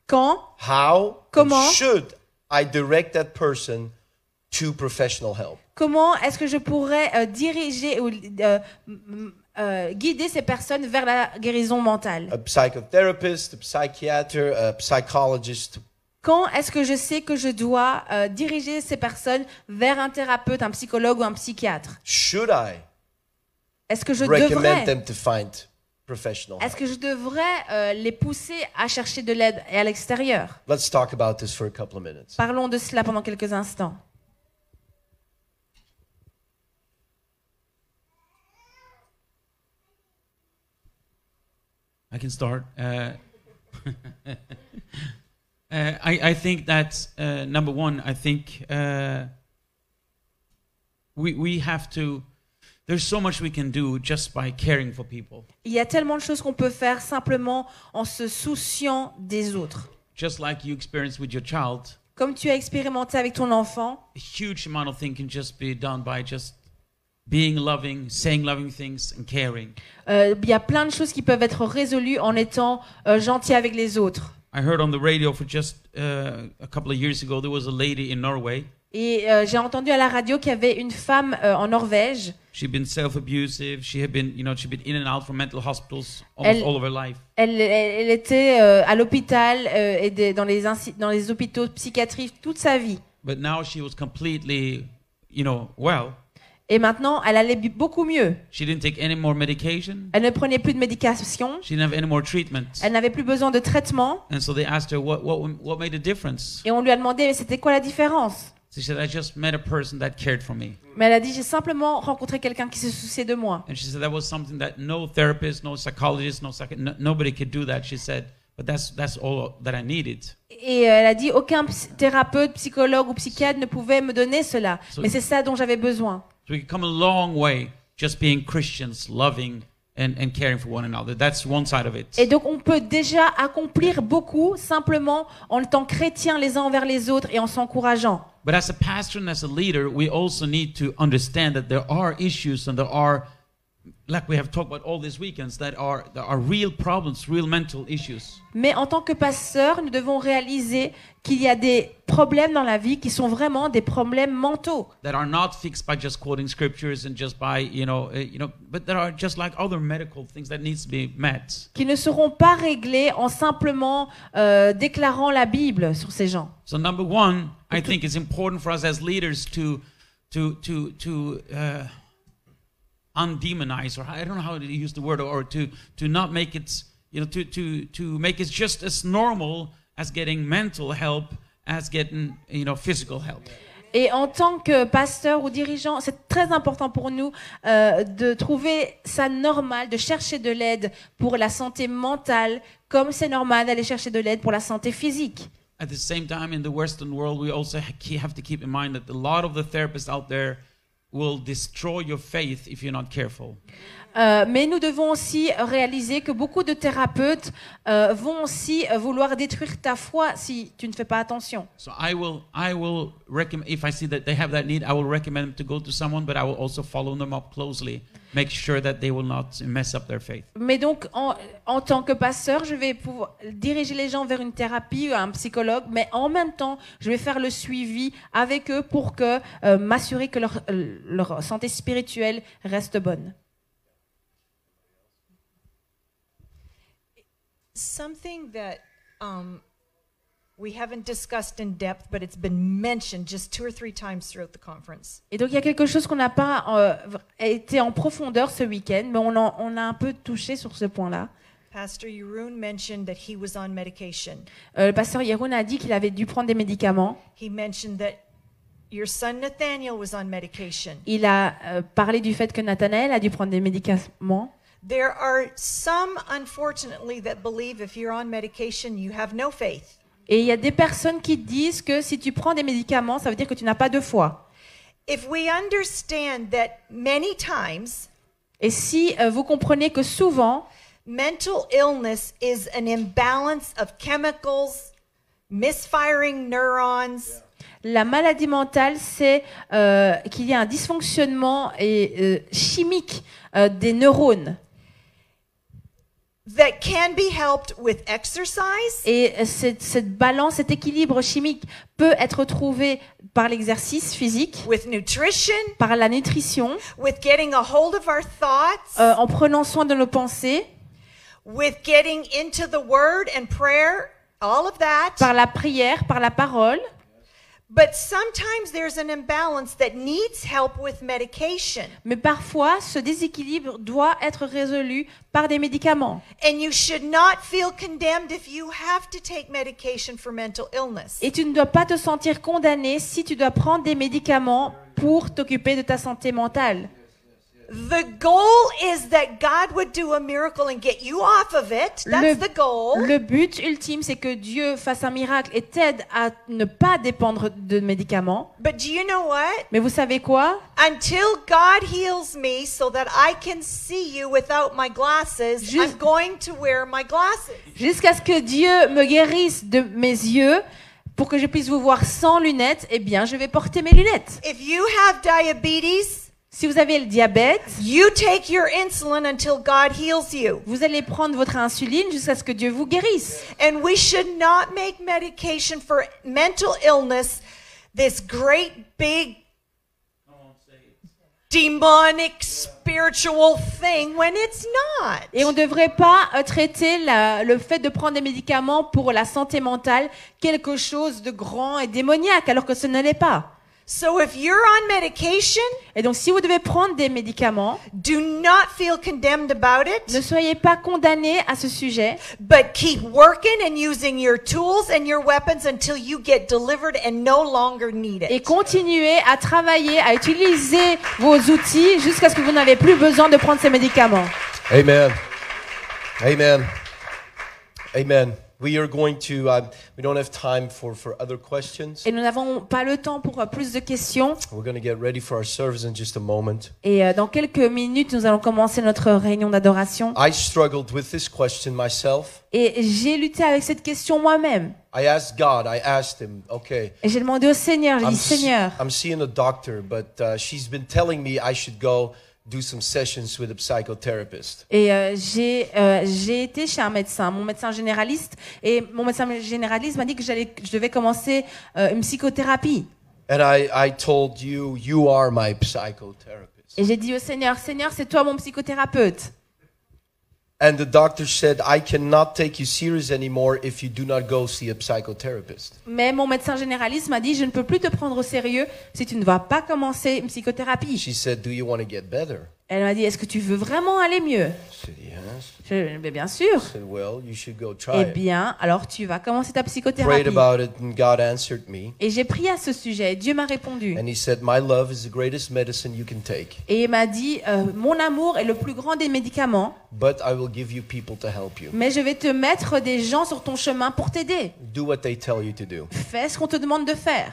quand, how, and Comment? should I direct that person to professional help? Comment est-ce que je pourrais euh, diriger ou euh, euh, guider ces personnes vers la guérison mentale? A psychotherapist, a psychiater, a psychologist. Quand est-ce que je sais que je dois diriger ces personnes vers un thérapeute, un psychologue ou un psychiatre? Should I Est-ce que je recommend devrais them to find professional Est-ce help? que je devrais euh, les pousser à chercher de l'aide et à l'extérieur? Let's talk about this for a couple of minutes. Parlons de cela pendant quelques instants. I can start. Uh, uh, I, I think that uh, number one, I think uh, we we have to. There's so much we can do just by caring for people. Il y a tellement de choses qu'on peut faire simplement en se souciant des autres. Just like you experience with your child, Comme tu as expérimenté avec ton enfant, a huge amount of things can just be done by just being loving, saying loving things, and caring. euh, il y a plein de choses qui peuvent être résolues en étant euh, gentil avec les autres. I heard on the radio for just uh, a couple of years ago there was a lady in Norway. Et euh, j'ai entendu à la radio qu'il y avait une femme en Norvège. She'd been self-abusive. She had been, you know, she'd been in and out from mental hospitals almost Elle- all of her life. Elle, elle- elle était à l'hôpital et les dans les hôpitaux psychiatriques toute sa vie. But now she was completely, you know, well. Et maintenant, elle allait beaucoup mieux. She didn't take any more medication. Elle ne prenait plus de médication. She didn't have any more treatment. Elle n'avait plus besoin de traitement. And so they asked her, what, what, what made a difference? Et on lui a demandé, mais c'était quoi la différence? She said, I just met a person that cared for me. Mais elle a dit, j'ai simplement rencontré quelqu'un qui se souciait de moi. And she said that was something that no therapist, no psychologist, no, psych- no nobody could do that. She said, but that's, that's all that I needed. Et euh, elle a dit, aucun thérapeute, psychologue ou psychiatre ne pouvait me donner cela. So- Mais c'est ça dont j'avais besoin. So we can come a long way just being Christians, loving and, and caring for one another. That's one side of it. Et donc on peut déjà accomplir beaucoup simplement en étant chrétiens les uns envers les autres et en s'encourageant. But as a pastor and as a leader, we also need to understand that there are issues and there are, Mais en tant que pasteur, nous devons réaliser qu'il y a des problèmes dans la vie qui sont vraiment des problèmes mentaux, that are not fixed by just quoting scriptures and just by you know you know but that are just like other medical things that needs to be met. Qui ne seront pas réglés en simplement euh, déclarant la Bible sur ces gens. so number one i think it's important for us as leaders to to to to uh, undemonize or i don't know how to use the word or to to not make it you know to to to make it just as normal as getting mental help as getting you know physical help Et en tant que pasteur ou dirigeant, c'est très important pour nous euh, de trouver ça normal, de chercher de l'aide pour la santé mentale, comme c'est normal d'aller chercher de l'aide pour la santé physique. At the same time, in the Western world, we also have to keep in mind that a lot of the therapists out there will destroy your faith if you're not careful. Euh, mais nous devons aussi réaliser que beaucoup de thérapeutes euh, vont aussi vouloir détruire ta foi si tu ne fais pas attention. So I will, I will recommend if I see that they have that need, I will recommend them to go to someone, but I will also follow them up closely, make sure that they will not mess up their faith. Mais donc, en, en tant que pasteur, je vais pouvoir diriger les gens vers une thérapie ou un psychologue, mais en même temps, je vais faire le suivi avec eux pour que euh, m'assurer que leur, euh, leur santé spirituelle reste bonne. Something that um, Et donc, il y a quelque chose qu'on n'a pas euh, été en profondeur ce week-end, mais on, en- on a un peu touché sur ce point-là. Pastor mentioned that he was on medication. Euh, le pasteur Yeroun a dit qu'il avait dû prendre des médicaments. He mentioned that your son Nathaniel was on medication. Il a euh, parlé du fait que Nathanaël a dû prendre des médicaments. There are some, unfortunately, that believe if you're on medication, you have no faith. Et il y a des personnes qui disent que si tu prends des médicaments, ça veut dire que tu n'as pas de foi. If we understand that many times Et si euh, vous comprenez que souvent, mental illness is an imbalance of chemicals, misfiring neurons, la maladie mentale, c'est euh, qu'il y a un dysfonctionnement et, euh, chimique des neurones. That can be helped with exercise, Et cette, cette balance, cet équilibre chimique peut être trouvé par l'exercice physique, with nutrition, par la nutrition, with getting a hold of our thoughts, euh, en prenant soin de nos pensées, with getting into the word and prayer, all of that. par la prière, par la parole. But sometimes there's an imbalance that needs help with medication. Mais parfois, ce déséquilibre doit être résolu par des médicaments. And you should not feel condemned if you have to take medication for mental illness. Et tu ne dois pas te sentir condamné si tu dois prendre des médicaments pour t'occuper de ta santé mentale. Le, That's the goal. le but ultime, c'est que Dieu fasse un miracle et t'aide à ne pas dépendre de médicaments. But do you know what? Mais vous savez quoi? Until God heals me so that I can see you without my glasses, Juste- I'm going to wear my glasses. Jusqu'à ce que Dieu me guérisse de mes yeux, pour que je puisse vous voir sans lunettes, eh bien, je vais porter mes lunettes. If you have diabetes, Si vous avez le diabète, you take your insulin until God heals you. vous allez prendre votre insuline jusqu'à ce que Dieu vous guérisse. And we should not make medication for mental illness this great big demonic spiritual thing when it's not. Et on ne devrait pas euh, traiter la- le fait de prendre des médicaments pour la santé mentale quelque chose de grand et démoniaque, alors que ce ne l'est pas. So if you're on medication, Et donc, si vous devez prendre des médicaments, do not feel condemned about ne it, soyez pas condamnés à ce sujet, but keep working and using your tools and your weapons until you get delivered and no longer need et it. continuez à travailler, à utiliser vos outils jusqu'à ce que vous n'avez plus besoin de prendre ces médicaments. Amen. Amen. Amen. We are going to, um, we don't have time for, for other questions. Et nous n'avons pas le temps pour euh, plus de questions. We're going to get ready for our service in just a moment. Et euh, dans quelques minutes, nous allons commencer notre réunion d'adoration. I struggled with this question myself. Et j'ai lutté avec cette question moi-même. I asked God, I asked Him, okay, Et j'ai demandé au Seigneur, j'ai dit, Seigneur, I'm seeing a doctor, but uh, she's been telling me I should go do some sessions with a psychotherapist. Et euh, j'ai euh, j'ai été chez un médecin, mon médecin généraliste, et mon médecin généraliste m'a dit que j'allais je devais commencer euh, une psychothérapie. And I, I told you, you are my psychotherapist. Et j'ai dit au Seigneur, Seigneur, c'est toi mon psychothérapeute. And the doctor said, I cannot take you serious anymore if you do not go see a psychotherapist. Mais mon médecin généraliste m'a dit, je ne peux plus te prendre au sérieux si tu ne vas pas commencer une psychothérapie. She said, Do you want to get better? Elle m'a dit, est-ce que tu veux vraiment aller mieux? Je mais bien sûr. I said, Well, you should go try Eh bien, alors tu vas commencer ta Prayed psychothérapie. about it, and God answered me. Et j'ai prié à ce sujet, et Dieu m'a répondu. And He said, My love is the greatest medicine you can take, Et il m'a dit, euh, mon amour est le plus grand des médicaments, but I will give you people to help you. mais je vais te mettre des gens sur ton chemin pour t'aider. Do what they tell you to do. Fais ce qu'on te demande de faire.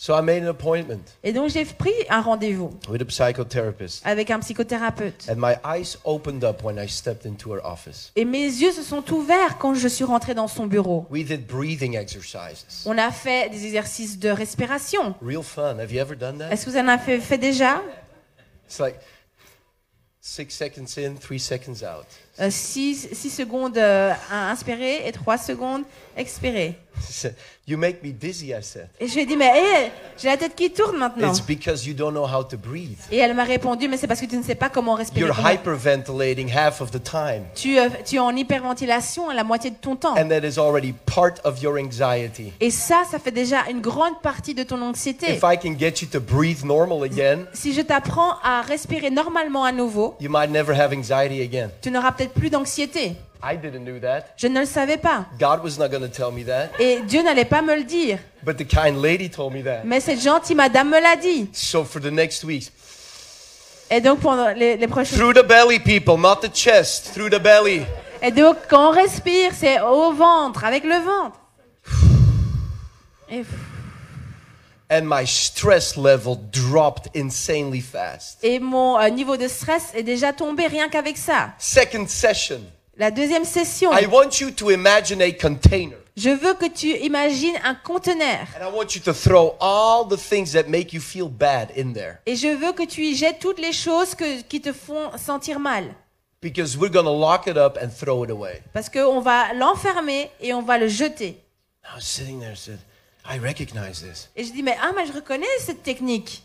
So I made an appointment Et donc j'ai pris un rendez-vous with a psychotherapist. avec un psychothérapeute. And my eyes opened up when I stepped into her office. Et mes yeux se sont ouverts quand je suis rentrée dans son bureau. We did breathing exercises. On a fait des exercices de respiration. Real fun. Have you ever done that? Est-ce que vous en avez fait, fait déjà? It's like six seconds in, three seconds out. 6 secondes euh, à inspirer et 3 secondes said, You make me dizzy, I said. Et je lui ai dit, mais hé, j'ai la tête qui tourne maintenant. It's because you don't know how to breathe. Et elle m'a répondu, mais c'est parce que tu ne sais pas comment respirer. You're Comment- hyperventilating half of the time. Tu, euh, tu es en hyperventilation la moitié de ton temps. And that is already part of your anxiety. Et ça, ça fait déjà une grande partie de ton anxiété. If I can get you to breathe normal again, Si je t'apprends à respirer normalement à nouveau, you might never have anxiety again. tu n'auras peut-être plus d'anxiété. I didn't know that. Je ne le savais pas. God was not going to tell me that. Et Dieu n'allait pas me le dire. But the kind lady told me that. Mais cette gentille madame me l'a dit. So for the next weeks, Et donc pendant les, les prochaines... through the belly, people, not the chest, through the belly. Et donc quand on respire, c'est au ventre, avec le ventre. Et, And my stress level dropped insanely fast. et mon euh, niveau de stress est déjà tombé rien qu'avec ça. Second session, La deuxième session, I want you to imagine a container. je veux que tu imagines un conteneur. And I want you to throw all the things that make you feel bad in there. Et je veux que tu y jettes toutes les choses que- qui te font sentir mal. Because we're going to lock it up and throw it away. Parce qu'on va l'enfermer et on va le jeter. I was sitting there and said, I recognize this. Et je dis, mais ah, mais je reconnais cette technique.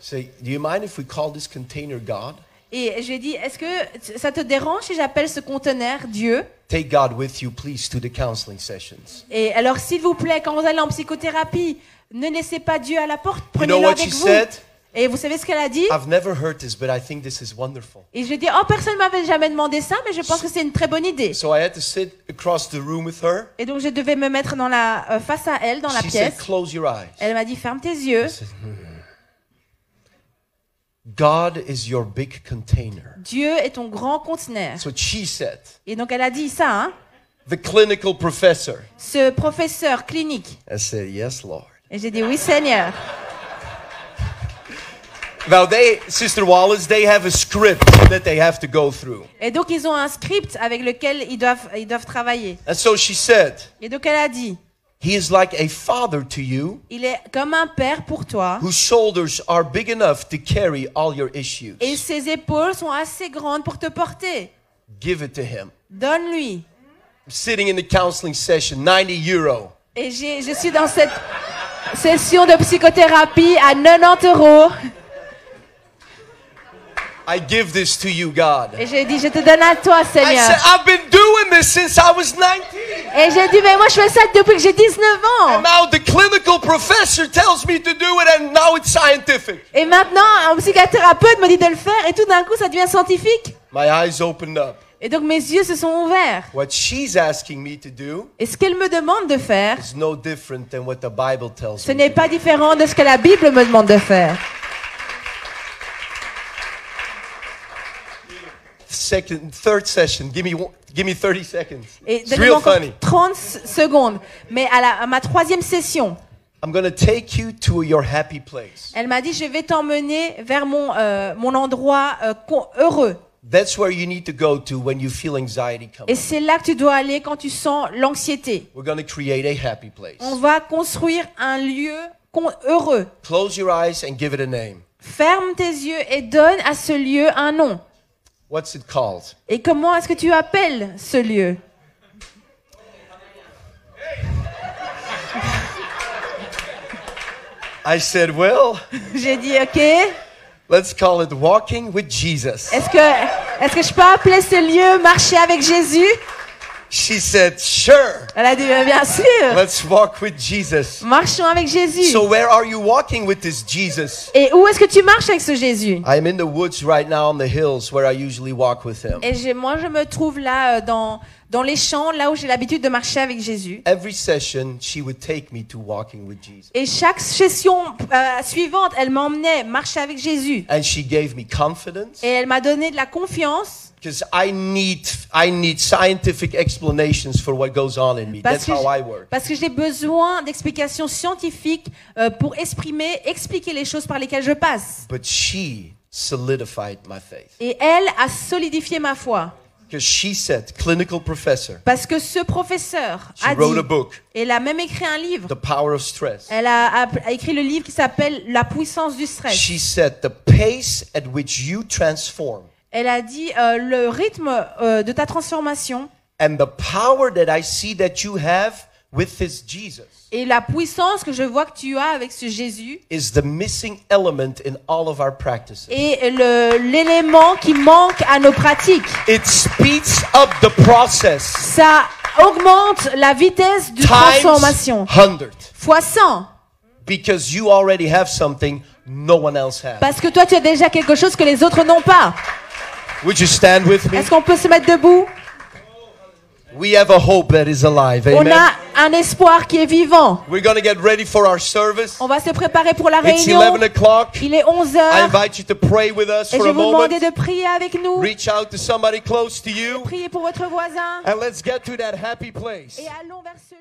Say, do you mind if we call this container God? Et je lui ai dit, est-ce que ça te dérange si j'appelle ce conteneur Dieu? Take God with you, please, to the counseling sessions. Et alors, s'il vous plaît, quand vous allez en psychothérapie, ne laissez pas Dieu à la porte, You know prenez-le what avec she vous. said? Et vous savez ce qu'elle a dit I've never heard this, but I think this is wonderful. Et je lui ai dit, oh, personne ne m'avait jamais demandé ça, mais je pense que c'est une très bonne idée. So I had to sit across the room with her. Et donc, je devais me mettre dans la, euh, face à elle, dans la She said, pièce. Close your eyes. Elle m'a dit, ferme tes yeux. Said, "Hmm." God is your big container. Dieu est ton grand conteneur. That's what she said. Et donc elle a dit ça, hein The clinical professor. ce professeur clinique. I said, Yes, Lord. Et j'ai dit oui Seigneur. Now, they, Sister Wallace, they have a script that they have to go through. Et donc ils ont un script avec lequel ils doivent, ils doivent travailler. And so she said, Et donc elle a dit, He is like a father to you il est comme un père pour toi. whose shoulders are big enough to carry all your issues. Et ses épaules sont assez grandes pour te porter. Give it to him. Donne-lui. I'm sitting in the counseling session, 90 euro. Et je suis dans cette session de psychothérapie à 90 euros. I give this to you, God. Et j'ai dit, je te donne à toi, I said, Seigneur. I've been doing this since I was 19. Et j'ai dit, mais moi je fais ça depuis que j'ai 19 ans. And now the clinical professor tells me to do it, and now it's scientific. Et maintenant, un psychothérapeute me dit de le faire et tout d'un coup ça devient scientifique. My eyes opened up. Et donc mes yeux se sont ouverts. What she's asking me to do Et ce qu'elle me demande de faire, is no different than what the Bible tells ce n'est pas différent de ce que la Bible me demande de faire. Second, third session. Give me, one- give me 30 seconds. Et It's real funny. 30 s- secondes. Mais à, la- à ma troisième session, I'm gonna take you to your happy place. elle m'a dit, je vais t'emmener vers mon, euh, mon endroit euh, heureux. That's where you need to go to when you feel anxiety Et coming. c'est là que tu dois aller quand tu sens l'anxiété. We're gonna create a happy place. On va construire un lieu heureux. Close your eyes and give it a name. Ferme tes yeux et donne à ce lieu un nom. What's it called? Et comment est-ce que tu appelles ce lieu? I said, well, J'ai dit OK. Est-ce let's call it walking with Jesus. que, est-ce que je peux appeler ce lieu marcher avec Jésus? She said, sure. Elle a dit bien sûr. Let's walk with Jesus. Marchons avec Jésus. So where are you walking with this Jesus? Et où est-ce que tu marches avec ce Jésus? I'm in the woods right now on the hills where I usually walk with him. Et j'ai- moi, je me trouve là euh, dans, dans les champs, là où j'ai l'habitude de marcher avec Jésus. Every session, she would take me to walking with Jesus. Et chaque session euh, suivante, elle m'emmenait marcher avec Jésus. And she gave me confidence Et elle m'a donné de la confiance because I need I need scientific explanations for what goes on in me. parce That's que, how I work. parce que j'ai besoin d'explications scientifiques euh, pour exprimer, expliquer les choses par lesquelles je passe. But she solidified my faith Et elle a solidifié ma foi. because she said, clinical professor. Parce que ce professeur She a wrote dit, a book, elle a même écrit un livre. The Power of Stress. Elle a, a- a écrit le livre qui s'appelle La puissance du stress. She said, the pace at which you transform Elle a dit euh, le rythme euh, de ta transformation and the power that I see that you have with this Jesus et la puissance que je vois que tu as avec ce Jésus is the missing element in all of our practices. est l'élément qui manque à nos pratiques. It speeds up the process Ça augmente la vitesse de times transformation 100 fois 100 because you already have something no one else has. parce que toi tu as déjà quelque chose que les autres n'ont pas. Would you stand with me? Est-ce qu'on peut se mettre debout? We have a hope that is alive. On Amen. a un espoir qui est vivant. We're going to get ready for our service. On va se préparer pour la It's réunion. 11 o'clock. Il est 11 I heures invite you to pray with us et for je a vous demander moment. de prier avec nous. Reach out to somebody close to you Priez pour votre voisin and let's get to that happy place. et allons vers ce